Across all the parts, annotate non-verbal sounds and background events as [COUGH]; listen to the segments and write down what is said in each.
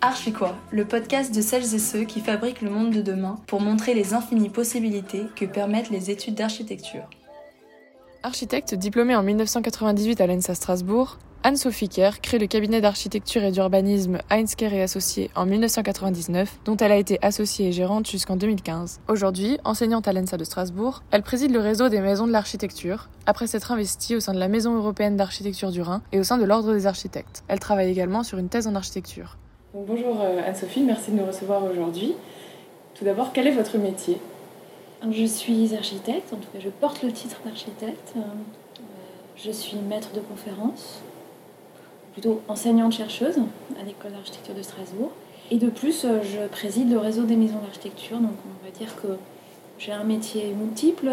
Archie-quoi, le podcast de celles et ceux qui fabriquent le monde de demain pour montrer les infinies possibilités que permettent les études d'architecture. Architecte diplômée en 1998 à l'ENSA Strasbourg, Anne-Sophie Kerr crée le cabinet d'architecture et d'urbanisme Heinz Kerr et Associés en 1999, dont elle a été associée et gérante jusqu'en 2015. Aujourd'hui, enseignante à l'ENSA de Strasbourg, elle préside le réseau des maisons de l'architecture, après s'être investie au sein de la Maison européenne d'architecture du Rhin et au sein de l'Ordre des architectes. Elle travaille également sur une thèse en architecture bonjour euh, Anne-Sophie, merci de nous recevoir aujourd'hui. Tout d'abord, quel est votre métier? Je suis architecte, en tout cas je porte le titre d'architecte. Euh, je suis maître de conférence, plutôt enseignante-chercheuse à l'école d'architecture de Strasbourg. Et de plus, euh, je préside le réseau des maisons d'architecture, donc on va dire que j'ai un métier multiple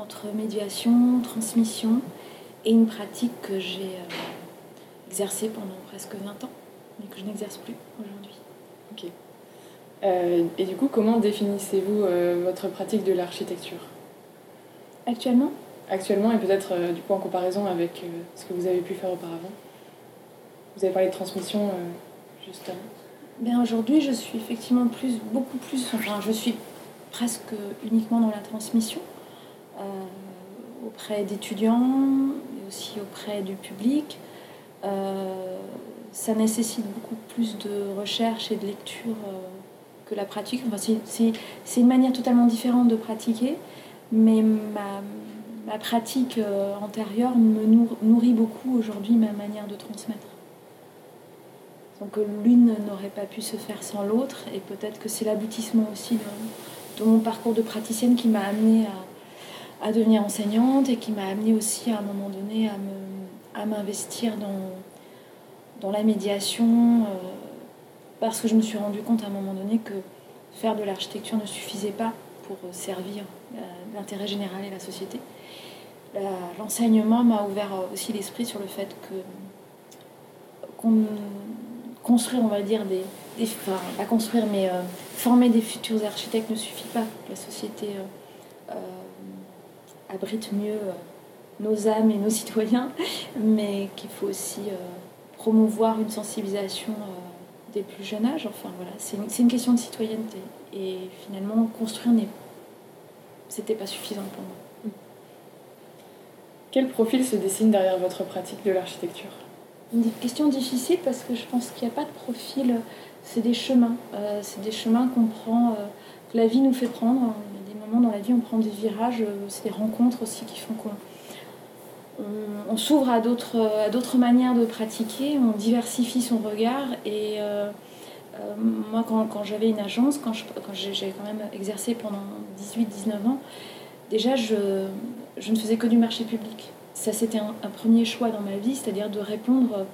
entre médiation, transmission et une pratique que j'ai exercé pendant presque 20 ans, mais que je n'exerce plus aujourd'hui. Ok. Euh, et du coup, comment définissez-vous euh, votre pratique de l'architecture? Actuellement? Actuellement, et peut-être euh, du coup en comparaison avec ce que vous avez pu faire auparavant? Vous avez parlé de transmission justement. Bien aujourd'hui, je suis effectivement plus, beaucoup plus, enfin, je suis presque uniquement dans la transmission auprès d'étudiants, mais aussi auprès du public. Euh, ça nécessite beaucoup plus de recherche et de lecture euh, que la pratique. Enfin, c'est une manière totalement différente de pratiquer, mais ma, pratique euh, antérieure me nourrit beaucoup aujourd'hui ma manière de transmettre. Donc l'une n'aurait pas pu se faire sans l'autre, et peut-être que c'est l'aboutissement aussi de, mon parcours de praticienne qui m'a amené à, à, devenir enseignante et qui m'a amené aussi à un moment donné à me à m'investir dans, dans la médiation euh, parce que je me suis rendu compte à un moment donné que faire de l'architecture ne suffisait pas pour servir euh, l'intérêt général et la société. L'enseignement m'a ouvert aussi l'esprit sur le fait que construire, on va dire, des, enfin, pas construire, mais euh, former des futurs architectes ne suffit pas. La société abrite mieux nos âmes et nos citoyens, mais qu'il faut aussi euh, promouvoir une sensibilisation euh, des plus jeunes âges. Enfin voilà, c'est une, une, question de citoyenneté. Et finalement, construire, c'était pas suffisant pour moi. Quel profil se dessine derrière votre pratique de l'architecture? Une question difficile parce que je pense qu'il n'y a pas de profil, c'est des chemins. Euh, c'est des chemins qu'on prend, que la vie nous fait prendre. Il y a des moments dans la vie, on prend des virages, c'est des rencontres aussi qui font qu'on on, s'ouvre à d'autres manières de pratiquer, on diversifie son regard. Et euh, euh, moi, quand, j'avais une agence, quand j'ai quand, même exercé pendant 18-19 ans, déjà, je, ne faisais que du marché public. Ça, c'était un, premier choix dans ma vie, c'est-à-dire de répondre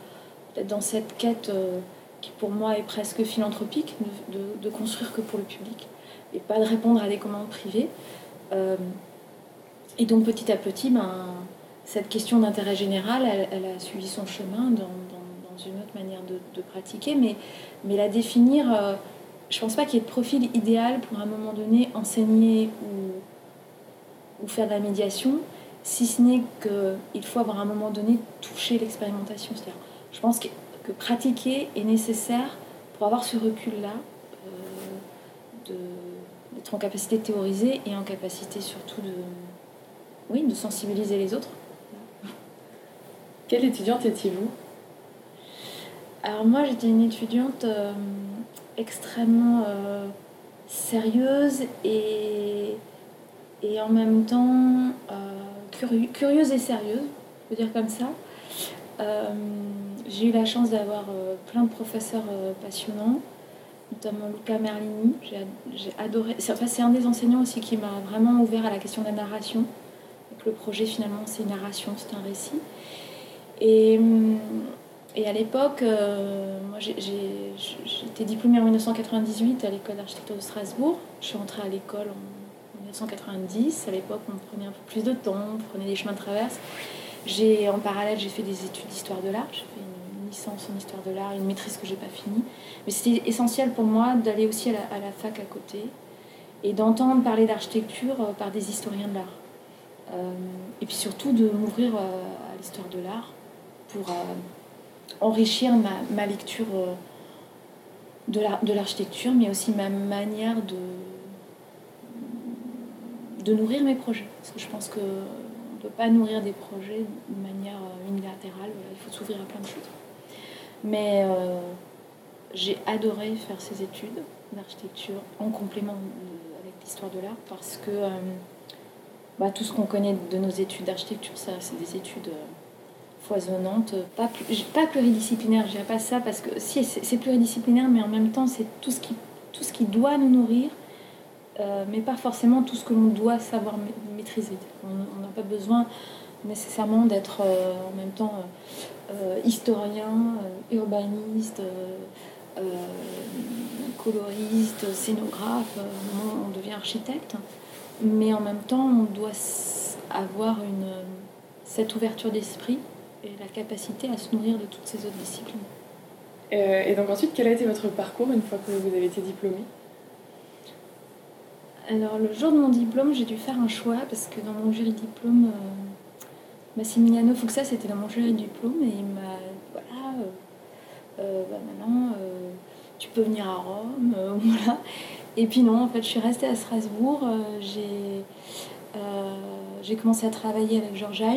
dans cette quête euh, qui, pour moi, est presque philanthropique, de, construire que pour le public et pas de répondre à des commandes privées. et donc, petit à petit, ben, cette question d'intérêt général, elle, a suivi son chemin dans, une autre manière de, pratiquer, mais, la définir, euh, je ne pense pas qu'il y ait de profil idéal pour à un moment donné enseigner ou, faire de la médiation, si ce n'est qu'il faut avoir à un moment donné touché l'expérimentation. Je pense que, pratiquer est nécessaire pour avoir ce recul-là, euh, d'être en capacité de théoriser et en capacité surtout de, oui, de sensibiliser les autres. Quelle étudiante étiez-vous? Alors moi j'étais une étudiante euh, extrêmement euh, sérieuse et, et en même temps euh, curieuse et sérieuse, je peux dire comme ça. j'ai eu la chance d'avoir plein de professeurs passionnants, notamment Luca Merlini. J'ai adoré. C'est un des enseignants aussi qui m'a vraiment ouvert à la question de la narration. le projet finalement c'est une narration, c'est un récit. Et, et à l'époque, euh, moi j'étais diplômée en 1998 à l'école d'architecture de Strasbourg. Je suis rentrée à l'école en 1990. À l'époque, on prenait un peu plus de temps, on prenait des chemins de traverse. En parallèle, j'ai fait des études d'histoire de l'art. J'ai fait une licence en histoire de l'art, une maîtrise que j'ai pas finie. Mais c'était essentiel pour moi d'aller aussi à la, fac à côté et d'entendre parler d'architecture euh, par des historiens de l'art. Euh, et puis surtout de m'ouvrir à l'histoire de l'art pour, euh, enrichir ma, ma lecture de l'architecture, mais aussi ma manière de, de nourrir mes projets. Parce que je pense qu'on ne peut pas nourrir des projets de manière unilatérale, il faut s'ouvrir à plein de choses. Mais euh, j'ai adoré faire ces études d'architecture en complément avec l'histoire de l'art parce que euh, bah, tout ce qu'on connaît de nos études d'architecture, ça, c'est des études euh, foisonnantes, pas, pas pluridisciplinaires, je dirais pas ça parce que si c'est pluridisciplinaire, mais en même temps, c'est tout ce qui, tout ce qui doit nous nourrir. mais pas forcément tout ce que l'on doit savoir maîtriser. On n'a pas besoin nécessairement d'être en même temps euh, historien, euh, urbaniste, euh, coloriste, scénographe, on devient architecte, mais en même temps on doit avoir une, cette ouverture d'esprit et la capacité à se nourrir de toutes ces autres disciplines. et donc ensuite, quel a été votre parcours une fois que vous avez été diplômé Alors le jour de mon diplôme, j'ai dû faire un choix parce que dans mon jury diplôme, Massimiliano Fuxa, c'était dans mon jury diplôme et il m'a voilà, euh, euh, bah, maintenant euh, tu peux venir à Rome, [LAUGHS] voilà. Et puis non, en fait, je suis restée à Strasbourg. j'ai j'ai commencé à travailler avec George a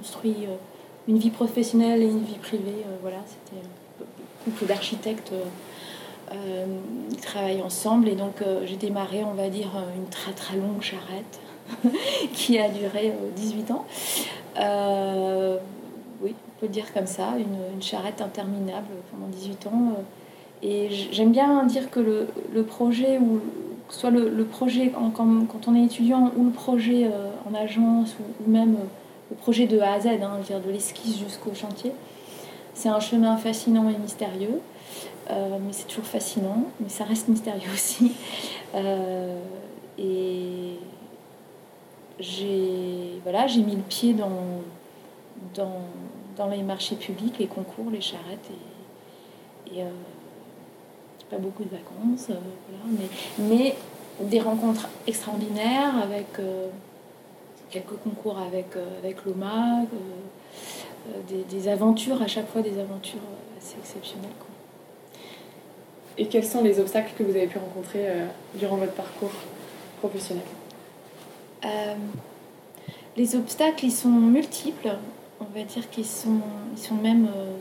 construit une vie professionnelle et une vie privée. voilà, c'était un couple d'architectes qui travaillent ensemble. Et donc, j'ai démarré, on va dire, une très très longue charrette [LAUGHS] qui a duré 18 euh, ans. Euh, oui, on peut le dire comme ça, une, charrette interminable pendant 18 ans. Euh. Et j'aime bien dire que le, projet, ou soit le, projet quand, quand, on est étudiant, ou le projet en agence, ou, même le projet de A à Z, hein, dire de l'esquisse jusqu'au chantier, c'est un chemin fascinant et mystérieux. mais c'est toujours fascinant, mais ça reste mystérieux [LAUGHS] aussi. et j'ai voilà, j'ai mis le pied dans, dans, dans, les marchés publics, les concours, les charrettes et, euh, pas beaucoup de vacances, euh, mais, mais, des rencontres extraordinaires avec euh, quelques concours avec, avec l'OMA, des, des, aventures, à chaque fois des aventures assez exceptionnelles. Et quels sont les obstacles que vous avez pu rencontrer durant votre parcours professionnel? Euh, les obstacles, ils sont multiples. On va dire qu'ils sont, ils sont même euh,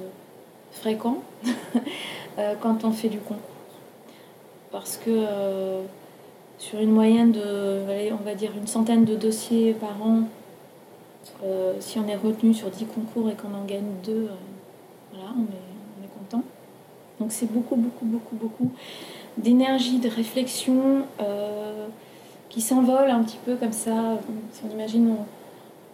fréquents [LAUGHS] euh, quand on fait du concours. Parce que sur une moyenne de, on va dire, une centaine de dossiers par an, si on est retenu sur 10 concours et qu'on en gagne deux, voilà, on est, on est content. Donc c'est beaucoup, beaucoup, beaucoup, beaucoup d'énergie, de réflexion qui s'envole un petit peu comme ça. Si on imagine,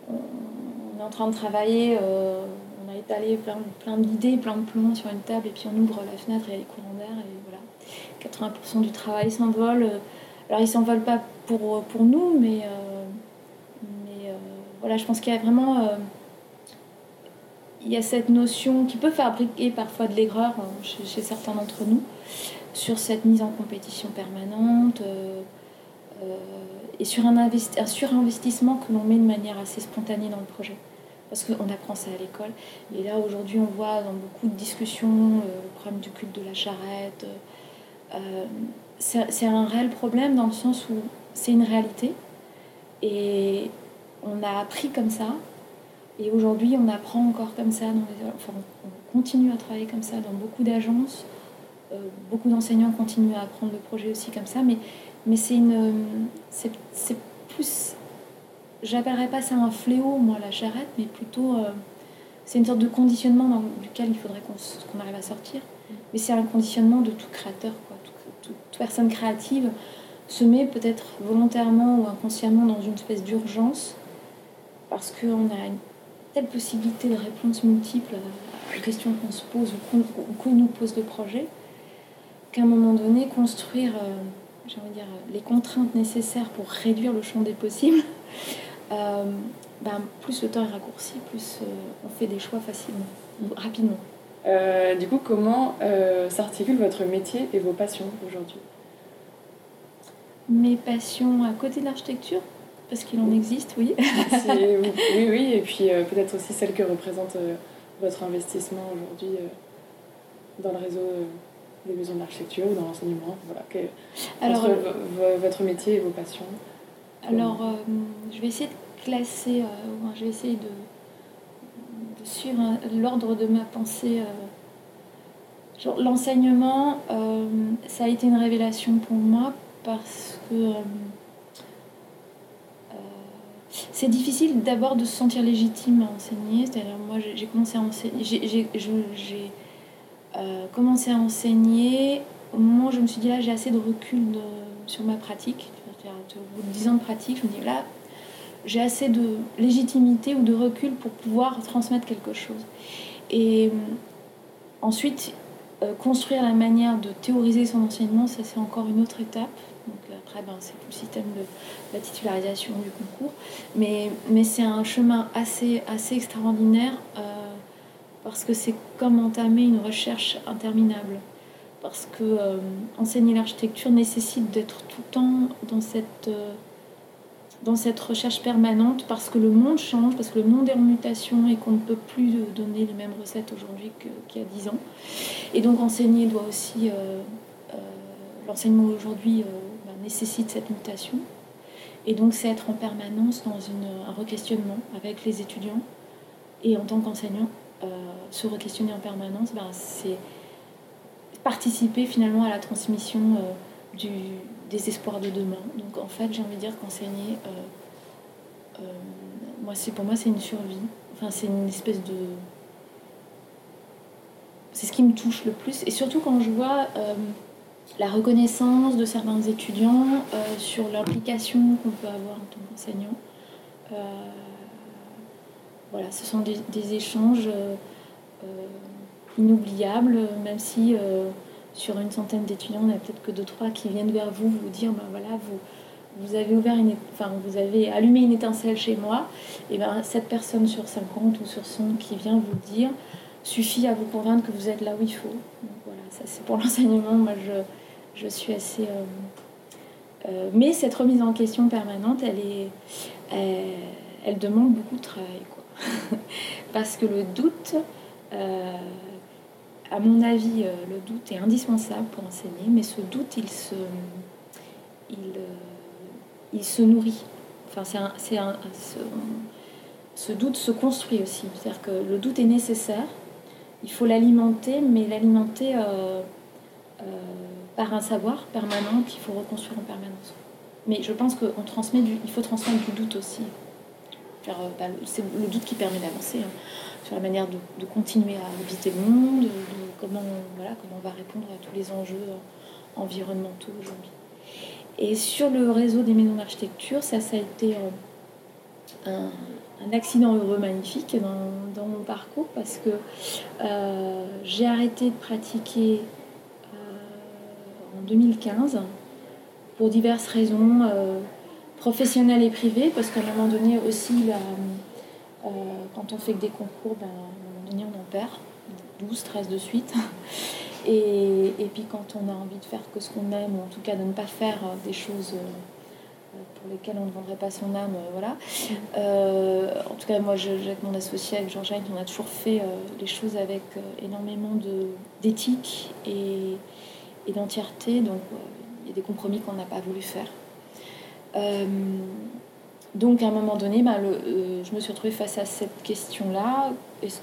on, est en train de travailler, euh, on a étalé plein, d'idées, plein de plans sur une table, et puis on ouvre la fenêtre et il y a les courants d'air, et voilà. 80% du travail s'envole. Alors il s'envole pas pour, pour nous, mais, euh, mais euh, voilà, je pense qu'il y a vraiment il y a cette notion qui peut fabriquer parfois de l'aigreur chez, chez, certains d'entre nous sur cette mise en compétition permanente, euh, et sur un, un surinvestissement que l'on met de manière assez spontanée dans le projet. Parce qu'on apprend ça à l'école. Et là, aujourd'hui, on voit dans beaucoup de discussions euh, le problème du culte de la charrette. Euh, c'est un réel problème dans le sens où c'est une réalité. Et on a appris comme ça. Et aujourd'hui, on apprend encore comme ça. Dans enfin, on continue à travailler comme ça dans beaucoup d'agences. beaucoup d'enseignants continuent à apprendre le projet aussi comme ça. Mais mais c'est une. C'est plus. J'appellerais pas ça un fléau, moi, la charrette, mais plutôt. Euh, c'est une sorte de conditionnement dans, duquel il faudrait qu'on arrive à sortir. Mais c'est un conditionnement de tout créateur. Toute, personne créative se met peut-être volontairement ou inconsciemment dans une espèce d'urgence parce qu'on a une telle possibilité de réponses multiples aux questions qu'on se pose ou qu'on nous pose le projet qu'à un moment donné, construire. Euh, j'ai envie de dire, les contraintes nécessaires pour réduire le champ des possibles, [LAUGHS] euh, ben, plus le temps est raccourci, plus euh, on fait des choix facilement, rapidement. Euh, du coup, comment s'articule votre métier et vos passions aujourd'hui? Mes passions à côté de l'architecture parce qu'il en existe, oui. [LAUGHS] [LAUGHS] oui, oui, et puis peut-être aussi celles que représente votre investissement aujourd'hui dans le réseau des maisons d'architecture ou dans l'enseignement voilà, Alors, votre, métier et vos passions? Alors, je vais essayer de classer, je vais essayer de, de suivre l'ordre de ma pensée L'enseignement, euh, ça a été une révélation pour moi parce que euh, euh, c'est difficile d'abord de se sentir légitime à enseigner. C'est-à-dire, moi, j'ai commencé à enseigner. J'ai commencé à enseigner au moment où je me suis dit là, j'ai assez de recul sur ma pratique. Au bout de 10 ans de pratique, je me dis là, j'ai assez de légitimité ou de recul pour pouvoir transmettre quelque chose. Et ensuite, euh, construire la manière de théoriser son enseignement, ça c'est encore une autre étape. Donc après, ben, c'est le système de la titularisation du concours. Mais, mais c'est un chemin assez, assez extraordinaire euh, parce que c'est comme entamer une recherche interminable. Parce que euh, enseigner l'architecture nécessite d'être tout le temps dans cette dans cette recherche permanente parce que le monde change, parce que le monde est en mutation et qu'on ne peut plus donner les mêmes recettes aujourd'hui qu'il y a dix ans. Et donc enseigner doit aussi... Euh, euh, l'enseignement aujourd'hui euh, bah, nécessite cette mutation. Et donc c'est être en permanence dans une, un requestionnement avec les étudiants. Et en tant qu'enseignant, se requestionner en permanence, bah, c'est participer finalement à la transmission du, des espoirs de demain. Donc en fait, j'ai envie de dire qu'enseigner, euh, euh, moi, c'est pour moi, c'est une survie. Enfin, c'est une espèce de. C'est ce qui me touche le plus. Et surtout quand je vois euh, la reconnaissance de certains étudiants sur l'implication qu'on peut avoir en tant qu'enseignant. voilà, ce sont des échanges inoubliables, même si sur une centaine d'étudiants, on n'a peut-être que deux, trois qui viennent vers vous vous dire, ben voilà, vous, avez ouvert une, enfin, vous avez allumé une étincelle chez moi, et ben cette personne sur 50 ou sur 100 qui vient vous dire suffit à vous convaincre que vous êtes là où il faut. Voilà, ça c'est pour [LAUGHS] l'enseignement. Moi, je, suis assez. Euh, euh, mais cette remise en question permanente, elle demande beaucoup de travail. [LAUGHS] Parce que le doute. Euh, à mon avis, euh, le doute est indispensable pour enseigner, mais ce doute, il se, il, euh, il se nourrit. Enfin, c'est un, ce, doute se construit aussi. C'est-à-dire que le doute est nécessaire, il faut l'alimenter, mais l'alimenter euh, par un savoir permanent qu'il faut reconstruire en permanence. Mais je pense qu'on transmet du, il faut transmettre du doute aussi. Bah, c'est le doute qui permet d'avancer. Hein sur la manière de, continuer à habiter le monde, de, comment, voilà, comment on va répondre à tous les enjeux euh, environnementaux aujourd'hui. Et sur le réseau des maisons d'architecture, ça, ça a été euh, un, accident heureux magnifique dans, mon parcours parce que euh, j'ai arrêté de pratiquer en 2015 pour diverses raisons professionnelles et privées, parce qu'à un moment donné aussi, euh, quand on fait que des concours, ben, à un moment donné, on en perd 12, 13 de suite. [LAUGHS] Et, et, puis quand on a envie de faire que ce qu'on aime, ou en tout cas de ne pas faire euh, des choses euh, pour lesquelles on ne vendrait pas son âme, voilà. en tout cas, moi, avec mon associé, avec Georges on a toujours fait les choses avec énormément d'éthique et, et d'entièreté. Donc, il y a des compromis qu'on n'a pas voulu faire. Donc à un moment donné, bah, euh, je me suis retrouvée face à cette question-là. Est-ce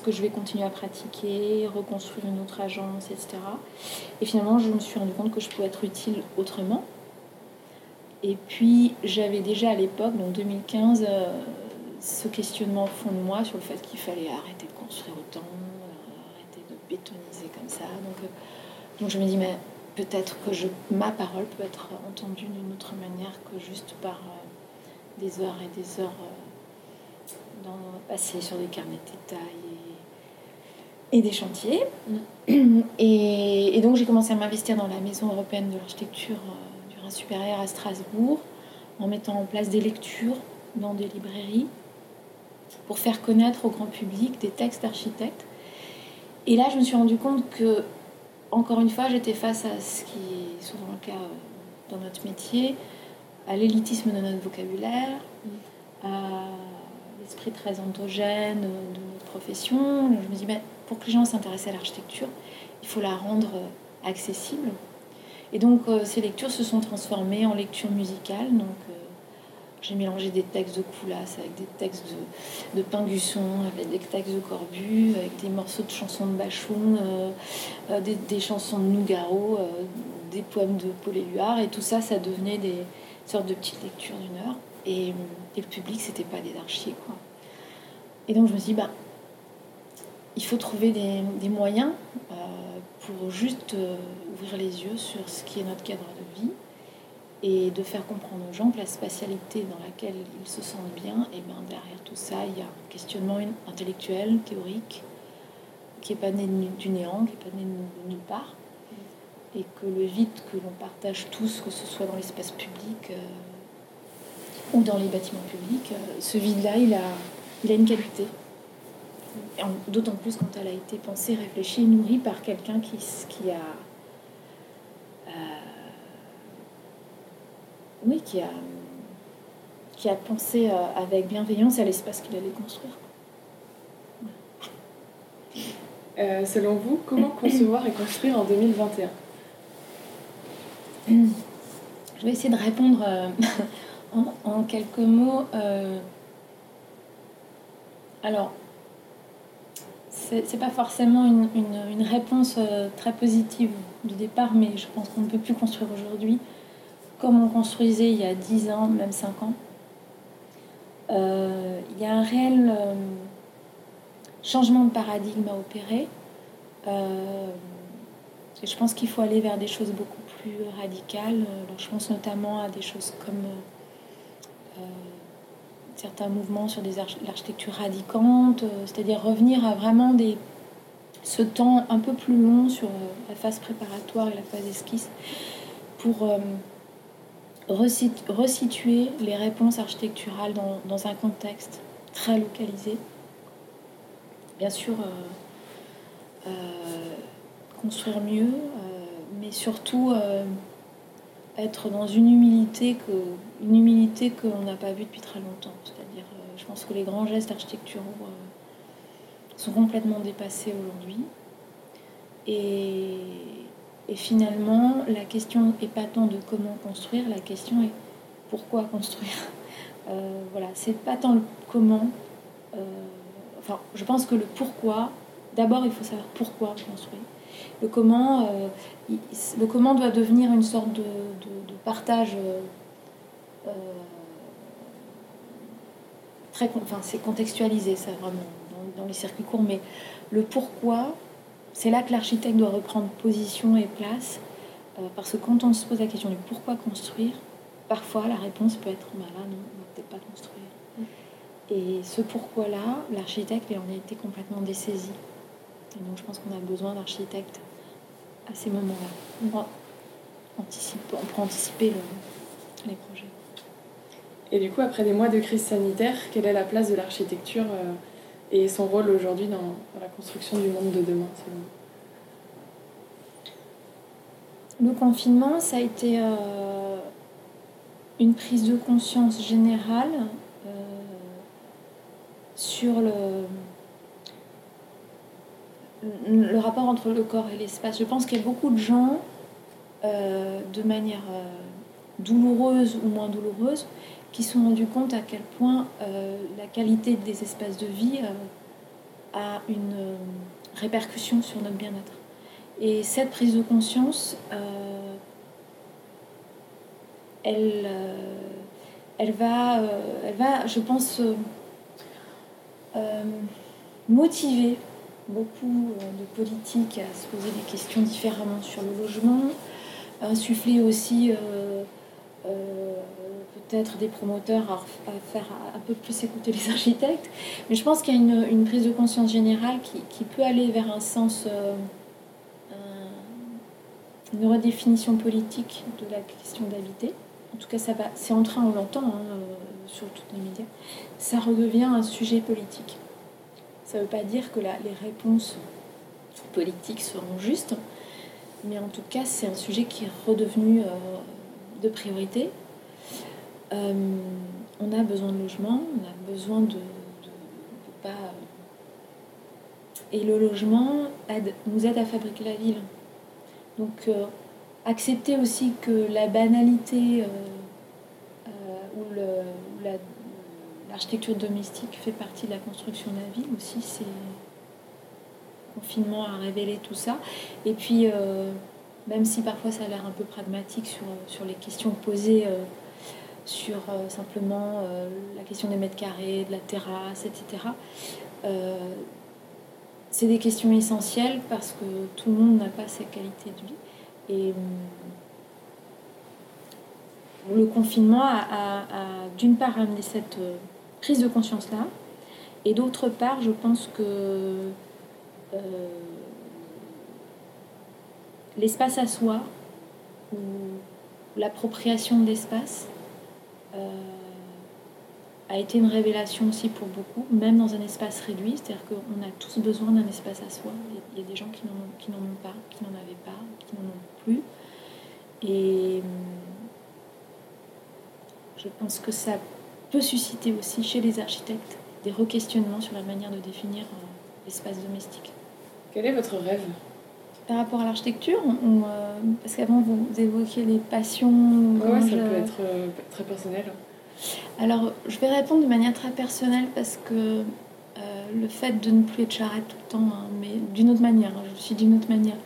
que, je vais continuer à pratiquer, reconstruire une autre agence, etc. Et finalement, je me suis rendu compte que je pouvais être utile autrement. Et puis j'avais déjà à l'époque, donc 2015, euh, ce questionnement au fond de moi sur le fait qu'il fallait arrêter de construire autant, euh, arrêter de bétoniser comme ça. Donc je me dis, mais peut-être que je, ma parole peut être entendue d'une autre manière que juste par euh, des heures et des heures euh, dans, passées sur des carnets de détails et, des chantiers. Mm. Et, donc j'ai commencé à m'investir dans la Maison européenne de l'architecture euh, du Rhin supérieur à Strasbourg en mettant en place des lectures dans des librairies pour faire connaître au grand public des textes d'architectes. Et là, je me suis rendu compte que encore une fois, j'étais face à ce qui est souvent le cas euh, dans notre métier, à l'élitisme de notre vocabulaire, à l'esprit très endogène de notre profession. Je me dis, ben, pour que les gens s'intéressent à l'architecture, il faut la rendre accessible. Et donc ces lectures se sont transformées en lectures musicales. J'ai mélangé des textes de Coulas avec des textes de, de Pingusson, avec des textes de Corbu, avec des morceaux de chansons de Bachoun, euh, euh, des, chansons de Nougaro, euh, des poèmes de Paul Éluard, et tout ça, ça devenait des sortes de petites lectures d'une heure. Et, le public, c'était pas des archives. Quoi. Et donc je me suis dit, bah, il faut trouver des, des moyens pour juste ouvrir les yeux sur ce qui est notre cadre de vie et de faire comprendre aux gens que la spatialité dans laquelle ils se sentent bien, et bien derrière tout ça, il y a un questionnement intellectuel, théorique, qui n'est pas né du néant, qui n'est pas né de nulle part, et que le vide que l'on partage tous, que ce soit dans l'espace public euh, ou dans les bâtiments publics, euh, ce vide-là, il a, il a une qualité. D'autant plus quand elle a été pensée, réfléchie, nourrie par quelqu'un qui, qui a oui, qui a, qui a pensé euh, avec bienveillance à l'espace qu'il allait construire. Euh, selon vous, comment concevoir et construire en 2021 Je vais essayer de répondre euh, [LAUGHS] en, quelques mots. alors, c'est pas forcément une, une réponse très positive du départ, mais je pense qu'on ne peut plus construire aujourd'hui comme on construisait il y a 10 ans, même 5 ans. Euh, il y a un réel euh, changement de paradigme à opérer. Euh, je pense qu'il faut aller vers des choses beaucoup plus radicales. je pense notamment à des choses comme certains mouvements sur l'architecture radicante, c'est-à-dire revenir à vraiment ce temps un peu plus long sur la phase préparatoire et la phase esquisse pour resituer les réponses architecturales dans, un contexte très localisé. Bien sûr, euh, euh, construire mieux, euh, mais surtout être dans une humilité que qu'on n'a pas vue depuis très longtemps. C'est-à-dire, je pense que les grands gestes architecturaux sont complètement dépassés aujourd'hui. Et finalement, la question n'est pas tant de comment construire, la question est pourquoi construire. Euh, voilà, c'est pas tant le comment. Euh, enfin, je pense que le pourquoi, d'abord il faut savoir pourquoi construire. Le comment, euh, le comment doit devenir une sorte de, partage très, enfin c'est contextualisé ça vraiment dans, les circuits courts, mais le pourquoi, c'est là que l'architecte doit reprendre position et place, euh, parce que quand on se pose la question du pourquoi construire, parfois la réponse peut être bah là, non, on va peut-être pas construire. Mm. Et ce pourquoi-là, l'architecte en a été complètement dessaisi. Et donc je pense qu'on a besoin d'architectes à ces moments-là. On peut anticiper les projets. Et du coup, après des mois de crise sanitaire, quelle est la place de l'architecture euh, et son rôle aujourd'hui dans, la construction du monde de demain, Le confinement, ça a été euh, une prise de conscience générale euh, sur le, le rapport entre le corps et l'espace. Je pense qu'il y a beaucoup de gens, euh, de manière douloureuse ou moins douloureuse, qui sont rendus compte à quel point euh, la qualité des espaces de vie euh, a une euh, répercussion sur notre bien-être. Et cette prise de conscience, elle, elle, va, elle va, je pense, motiver beaucoup de politiques à se poser des questions différemment sur le logement, insuffler aussi peut-être des promoteurs à, faire un peu plus écouter les [LAUGHS] architectes. Mais je pense qu'il y a une, prise de conscience générale qui, peut aller vers un sens, euh, une redéfinition politique de la question d'habiter. En tout cas, ça va, c'est en train, on l'entend hein, euh, sur tous les médias. Ça redevient un sujet politique. Ça ne veut pas dire que les réponses politiques seront justes, mais en tout cas, c'est un sujet qui est redevenu euh, de priorité euh, on a besoin de logement, on a besoin de, pas. Et le logement nous aide à fabriquer la ville. Donc, accepter aussi que la banalité ou l'architecture domestique fait partie de la construction de la ville aussi, c'est confinement a révélé tout ça. Et puis, euh, même si parfois ça a l'air un peu pragmatique sur, les questions posées, euh, sur euh, simplement la question des mètres carrés, de la terrasse, etc., c'est des questions essentielles parce que tout le monde n'a pas ces qualités de vie. Et le confinement a, d'une part amené cette prise de conscience-là, et d'autre part, je pense que euh, l'espace à soi ou l'appropriation de l'espace euh, a été une révélation aussi pour beaucoup, même dans un espace réduit, c'est-à-dire qu'on a tous besoin d'un espace à soi. Il y a des gens qui n'en ont, pas, qui n'en avaient pas, qui n'en ont plus. Et je pense que ça peut susciter aussi chez les architectes des re-questionnements sur la manière de définir euh, l'espace domestique. Quel est votre rêve? Par rapport à l'architecture, euh, parce qu'avant vous évoquiez les passions. Oui, ça peut être euh, très personnel. Alors, je vais répondre de manière très personnelle parce que euh, le fait de ne plus être charrette tout le temps, hein, mais d'une autre manière, hein, je suis d'une autre manière.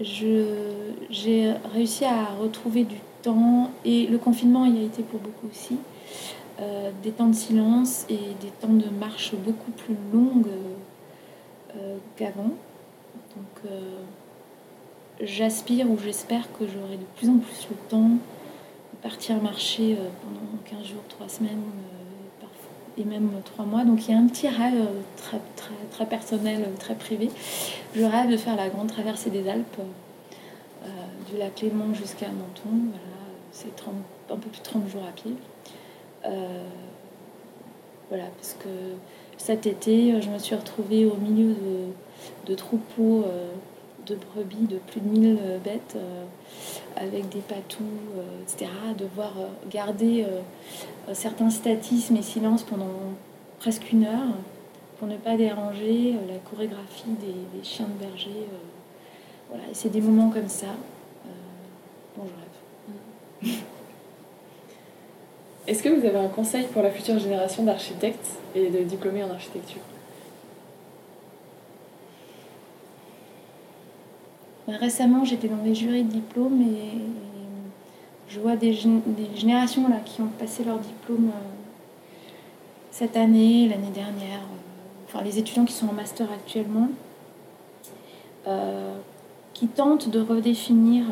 j'ai réussi à retrouver du temps et le confinement y a été pour beaucoup aussi. des temps de silence et des temps de marche beaucoup plus longues euh, qu'avant. Donc euh, j'aspire ou j'espère que j'aurai de plus en plus le temps de partir marcher euh, pendant 15 jours, 3 semaines et même 3 mois. Donc il y a un petit rêve très, très, très personnel, très privé. Je rêve de faire la grande traversée des Alpes, du lac Léman jusqu'à Menton. Voilà, c'est un peu plus de 30 jours à pied. voilà, parce que cet été, euh, je me suis retrouvée au milieu de, troupeaux euh, de brebis de plus de 1000 euh, bêtes avec des patous, etc. Devoir garder certains statismes et silences pendant presque une heure pour ne pas déranger la chorégraphie des, chiens de berger. voilà, et c'est des moments comme ça dont je rêve. Est-ce que vous avez un conseil pour la future génération d'architectes et de diplômés en architecture? Récemment, j'étais dans des jurys de diplôme et je vois des, générations là, qui ont passé leur diplôme euh, cette année, l'année dernière, euh, enfin les étudiants qui sont en master actuellement, euh, qui tentent de redéfinir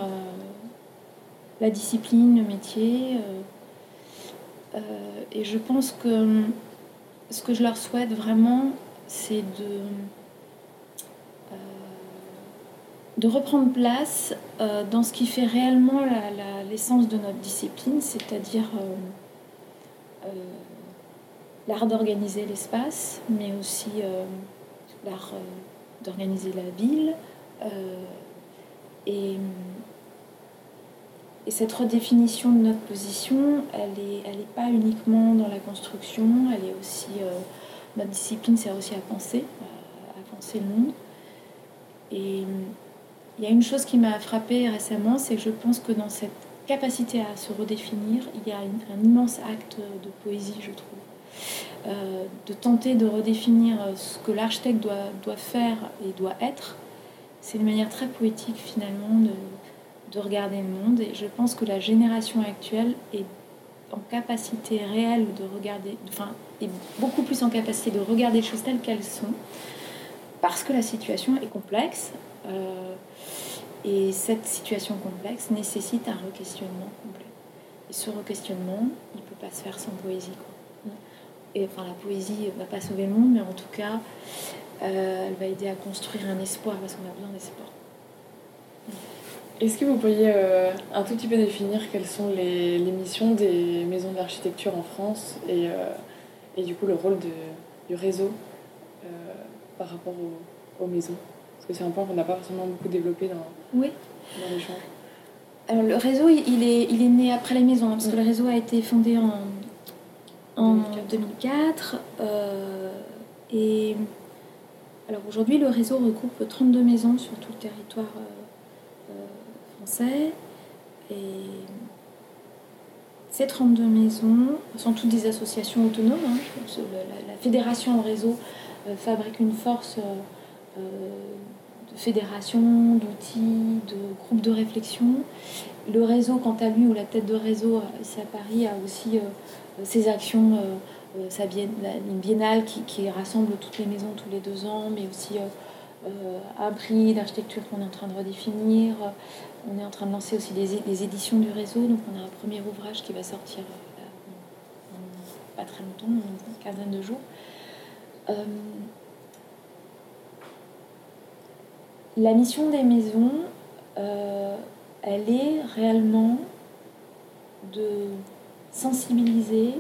la discipline, le métier et je pense que ce que je leur souhaite vraiment, c'est de, de reprendre place dans ce qui fait réellement l'essence de notre discipline, c'est-à-dire l'art d'organiser l'espace, mais aussi l'art d'organiser la ville. et et cette redéfinition de notre position, elle n'est elle est pas uniquement dans la construction, elle est aussi. Euh, notre discipline sert aussi à penser, à, penser le monde. Et il y a une chose qui m'a frappée récemment, c'est que je pense que dans cette capacité à se redéfinir, il y a un immense acte de poésie, je trouve. Euh, de tenter de redéfinir ce que l'architecte doit, doit faire et doit être, c'est une manière très poétique finalement de, de regarder le monde. Et je pense que la génération actuelle est en capacité réelle de regarder, enfin, est beaucoup plus en capacité de regarder les choses telles qu'elles sont, parce que la situation est complexe. Euh, et cette situation complexe nécessite un requestionnement complet. Et ce requestionnement, il ne peut pas se faire sans poésie. Et enfin, la poésie ne va pas sauver le monde, mais en tout cas, euh, elle va aider à construire un espoir, parce qu'on a besoin d'espoir. Est-ce que vous pourriez euh, un tout petit peu définir quelles sont les, missions des maisons d'architecture en France et, du coup le rôle de, du réseau par rapport aux, maisons? Que c'est un point qu'on n'a pas forcément beaucoup développé dans, oui. dans l'échange. Alors le réseau, il est, il est né après les maisons, hein, parce que le réseau a été fondé en, en 2004. et alors aujourd'hui, le réseau regroupe 32 maisons sur tout le territoire français. Et ces 32 maisons sont toutes des associations autonomes. Hein. La, fédération en réseau euh, fabrique une force euh, euh, de fédération, d'outils, de groupes de réflexion. Le réseau, quant à lui, ou la tête de réseau ici à Paris, a aussi ses actions, sa une biennale qui, rassemble toutes les maisons tous les deux ans, mais aussi un prix d'architecture qu'on est en train de redéfinir, on est en train de lancer aussi des, éditions du réseau, donc on a un premier ouvrage qui va sortir euh, pas très longtemps, une quinzaine de jours. Euh, la mission des maisons, euh, elle est réellement de sensibiliser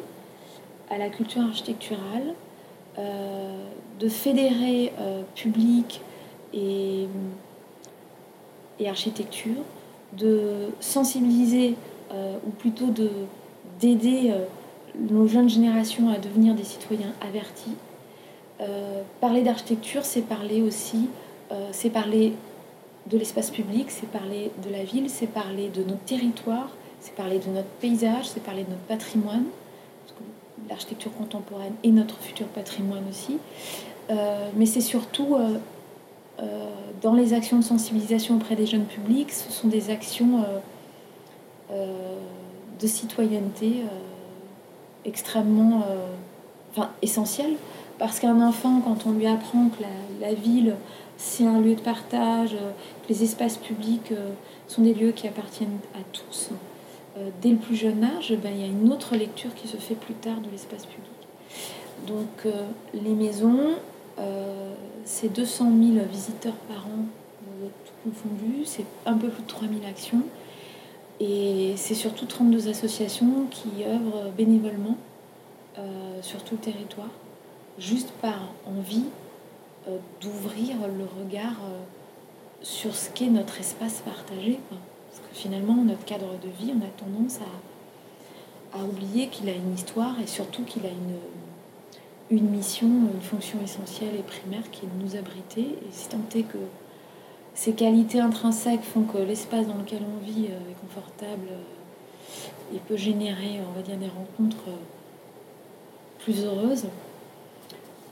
à la culture architecturale, de fédérer public et et architecture, de sensibiliser euh, ou plutôt de, d'aider euh, nos jeunes générations à devenir des citoyens avertis. Euh, parler d'architecture, c'est parler aussi, c'est parler de l'espace public, c'est parler de la ville, c'est parler de notre territoire, c'est parler de notre paysage, c'est parler de notre patrimoine, l'architecture contemporaine est notre futur patrimoine aussi. mais c'est surtout euh, dans les actions de sensibilisation auprès des jeunes publics, ce sont des actions euh, euh, de citoyenneté extrêmement enfin, essentielles. Parce qu'un enfant, quand on lui apprend que la, ville, c'est un lieu de partage, que les espaces publics sont des lieux qui appartiennent à tous, dès le plus jeune âge, ben, il y a une autre lecture qui se fait plus tard de l'espace public. Donc les maisons, euh, c'est 200 000 visiteurs par an, euh, tout confondu. C'est un peu plus de 3000 actions. Et c'est surtout 32 associations qui œuvrent bénévolement euh, sur tout le territoire, juste par envie d'ouvrir le regard sur ce qu'est notre espace partagé. Parce que finalement, notre cadre de vie, on a tendance à, oublier qu'il a une histoire et surtout qu'il a une, mission, une fonction essentielle et primaire qui est de nous abriter. Et si tant est que ces qualités intrinsèques font que l'espace dans lequel on vit euh, est confortable euh, et peut générer, on va des rencontres euh, plus heureuses,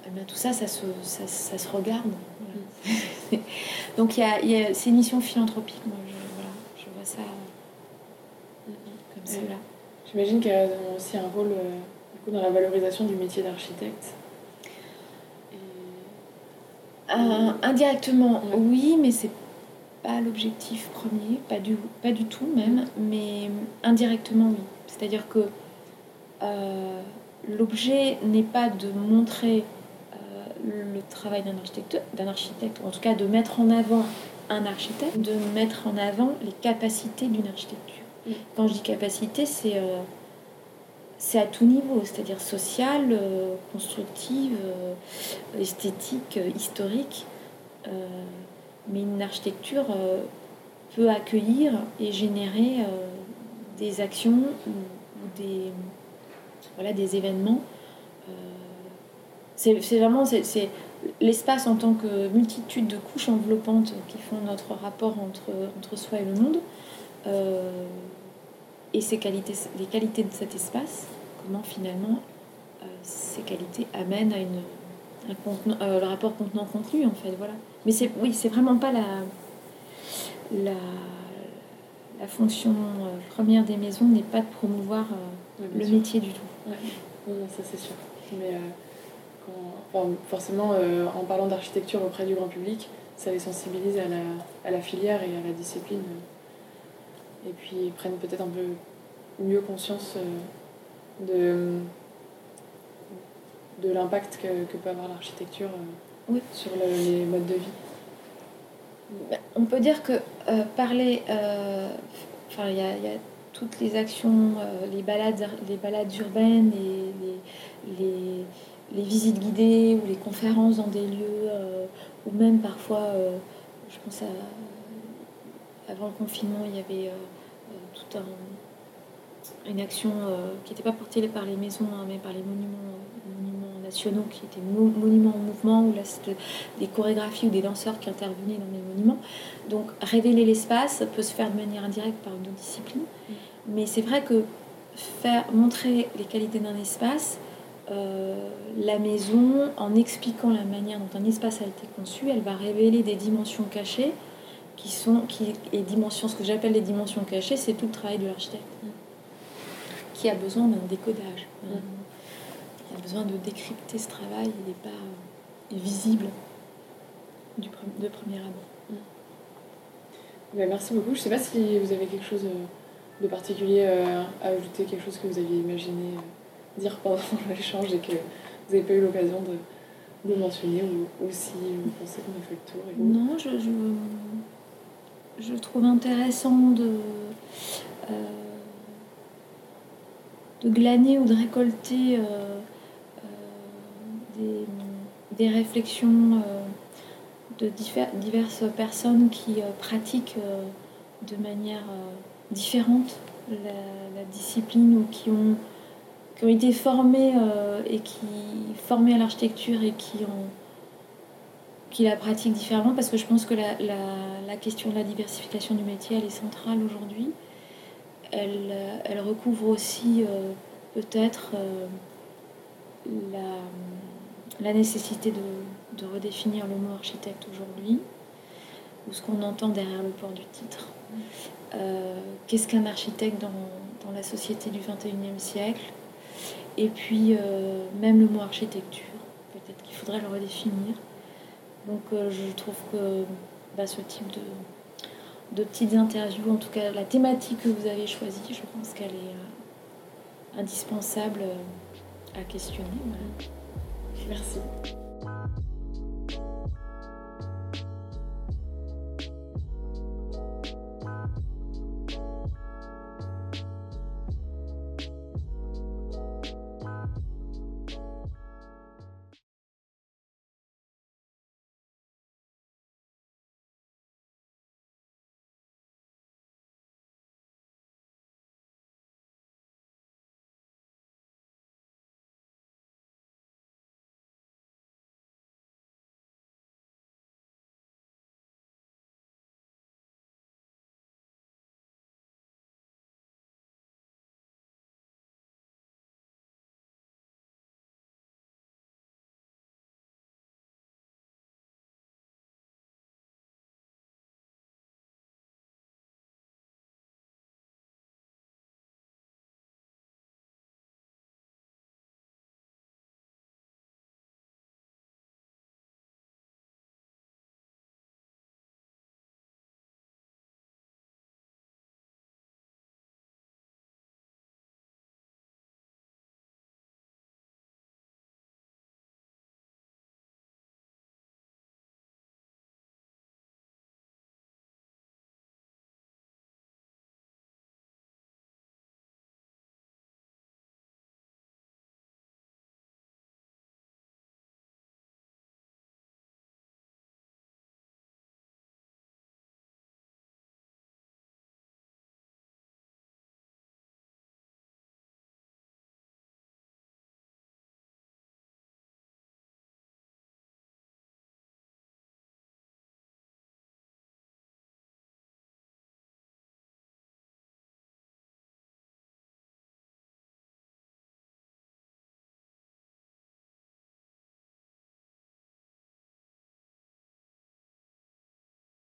eh bien, tout ça, ça se, ça, se regarde. [LAUGHS] Donc il y a, c'est une mission philanthropique, moi je, voilà, je vois ça comme ça. J'imagine qu'il y a aussi un rôle dans la valorisation du métier d'architecte euh, Indirectement, oui, mais c'est pas l'objectif premier, pas du, pas du tout même, mais indirectement, oui. C'est-à-dire que euh, l'objet n'est pas de montrer euh, le travail d'un architecte, d'un architecte, ou en tout cas de mettre en avant un architecte, de mettre en avant les capacités d'une architecture. Quand je dis capacité, c'est c'est à tout niveau, c'est-à-dire social, euh, constructive, euh, esthétique, euh, historique. mais une architecture peut accueillir et générer des actions ou, des, voilà, des événements. C'est vraiment c'est l'espace en tant que multitude de couches enveloppantes qui font notre rapport entre, entre soi et le monde et ses qualités, les qualités de cet espace, comment finalement euh, ces qualités amènent à une, un euh, le rapport contenant-contenu en fait. Voilà. Mais c'est, oui, c'est vraiment pas la, la, la fonction euh, première des maisons n'est pas de promouvoir le métier du tout. Oui, ça c'est sûr. Mais forcément, en parlant d'architecture auprès du grand public, ça les sensibilise à la, à la filière et à la discipline et puis ils prennent peut-être un peu mieux conscience euh, de, de l'impact que, peut avoir l'architecture euh, sur les modes de vie. Ben, on peut dire que euh, parler, enfin il y, a toutes les actions, les, balades, les balades urbaines, les, les, les, visites guidées ou les conférences dans des lieux, ou même parfois, je pense à avant le confinement, il y avait euh, euh, tout un, une action qui n'était pas portée par les maisons, hein, mais par les monuments, monuments nationaux, qui étaient monuments en mouvement, où là c'était des chorégraphies ou des danseurs qui intervenaient dans les monuments. Donc révéler l'espace peut se faire de manière indirecte par une autre discipline. Mm. Mais c'est vrai que faire montrer les qualités d'un espace, euh, la maison, en expliquant la manière dont un espace a été conçu, elle va révéler des dimensions cachées qui sont qui et dimensions ce que j'appelle les dimensions cachées c'est tout le travail de l'architecte qui a besoin d'un décodage mm. il a besoin de décrypter ce travail il n'est pas euh, visible du, de premier abord mm. ben, merci beaucoup je ne sais pas si vous avez quelque chose euh, de particulier à ajouter quelque chose que vous aviez imaginé dire [LAUGHS] pendant l'échange et que vous n'avez pas eu l'occasion de, de, mentionner ou, si vous pensez qu'on a fait le tour Non, je, je, trouve intéressant de, euh, de glaner ou de récolter euh, euh, des, des, réflexions de diverses personnes qui pratiquent de manière différente la, discipline ou qui ont qui ont été formés euh, et qui formés à l'architecture et qui qui la pratiquent différemment parce que je pense que la, la, question de la diversification du métier elle est centrale aujourd'hui. Elle, elle, recouvre aussi euh, peut-être euh, la, la, nécessité de, de, redéfinir le mot architecte aujourd'hui ou ce qu'on entend derrière le port du titre. Qu'est-ce qu'un architecte dans, dans la société du 21e siècle? Et puis, euh, même le mot architecture, peut-être qu'il faudrait le redéfinir. Donc, euh, je trouve que bah, ce type de, de, petites interviews, en tout cas la thématique que vous avez choisie, je pense qu'elle est euh, indispensable à questionner. Merci.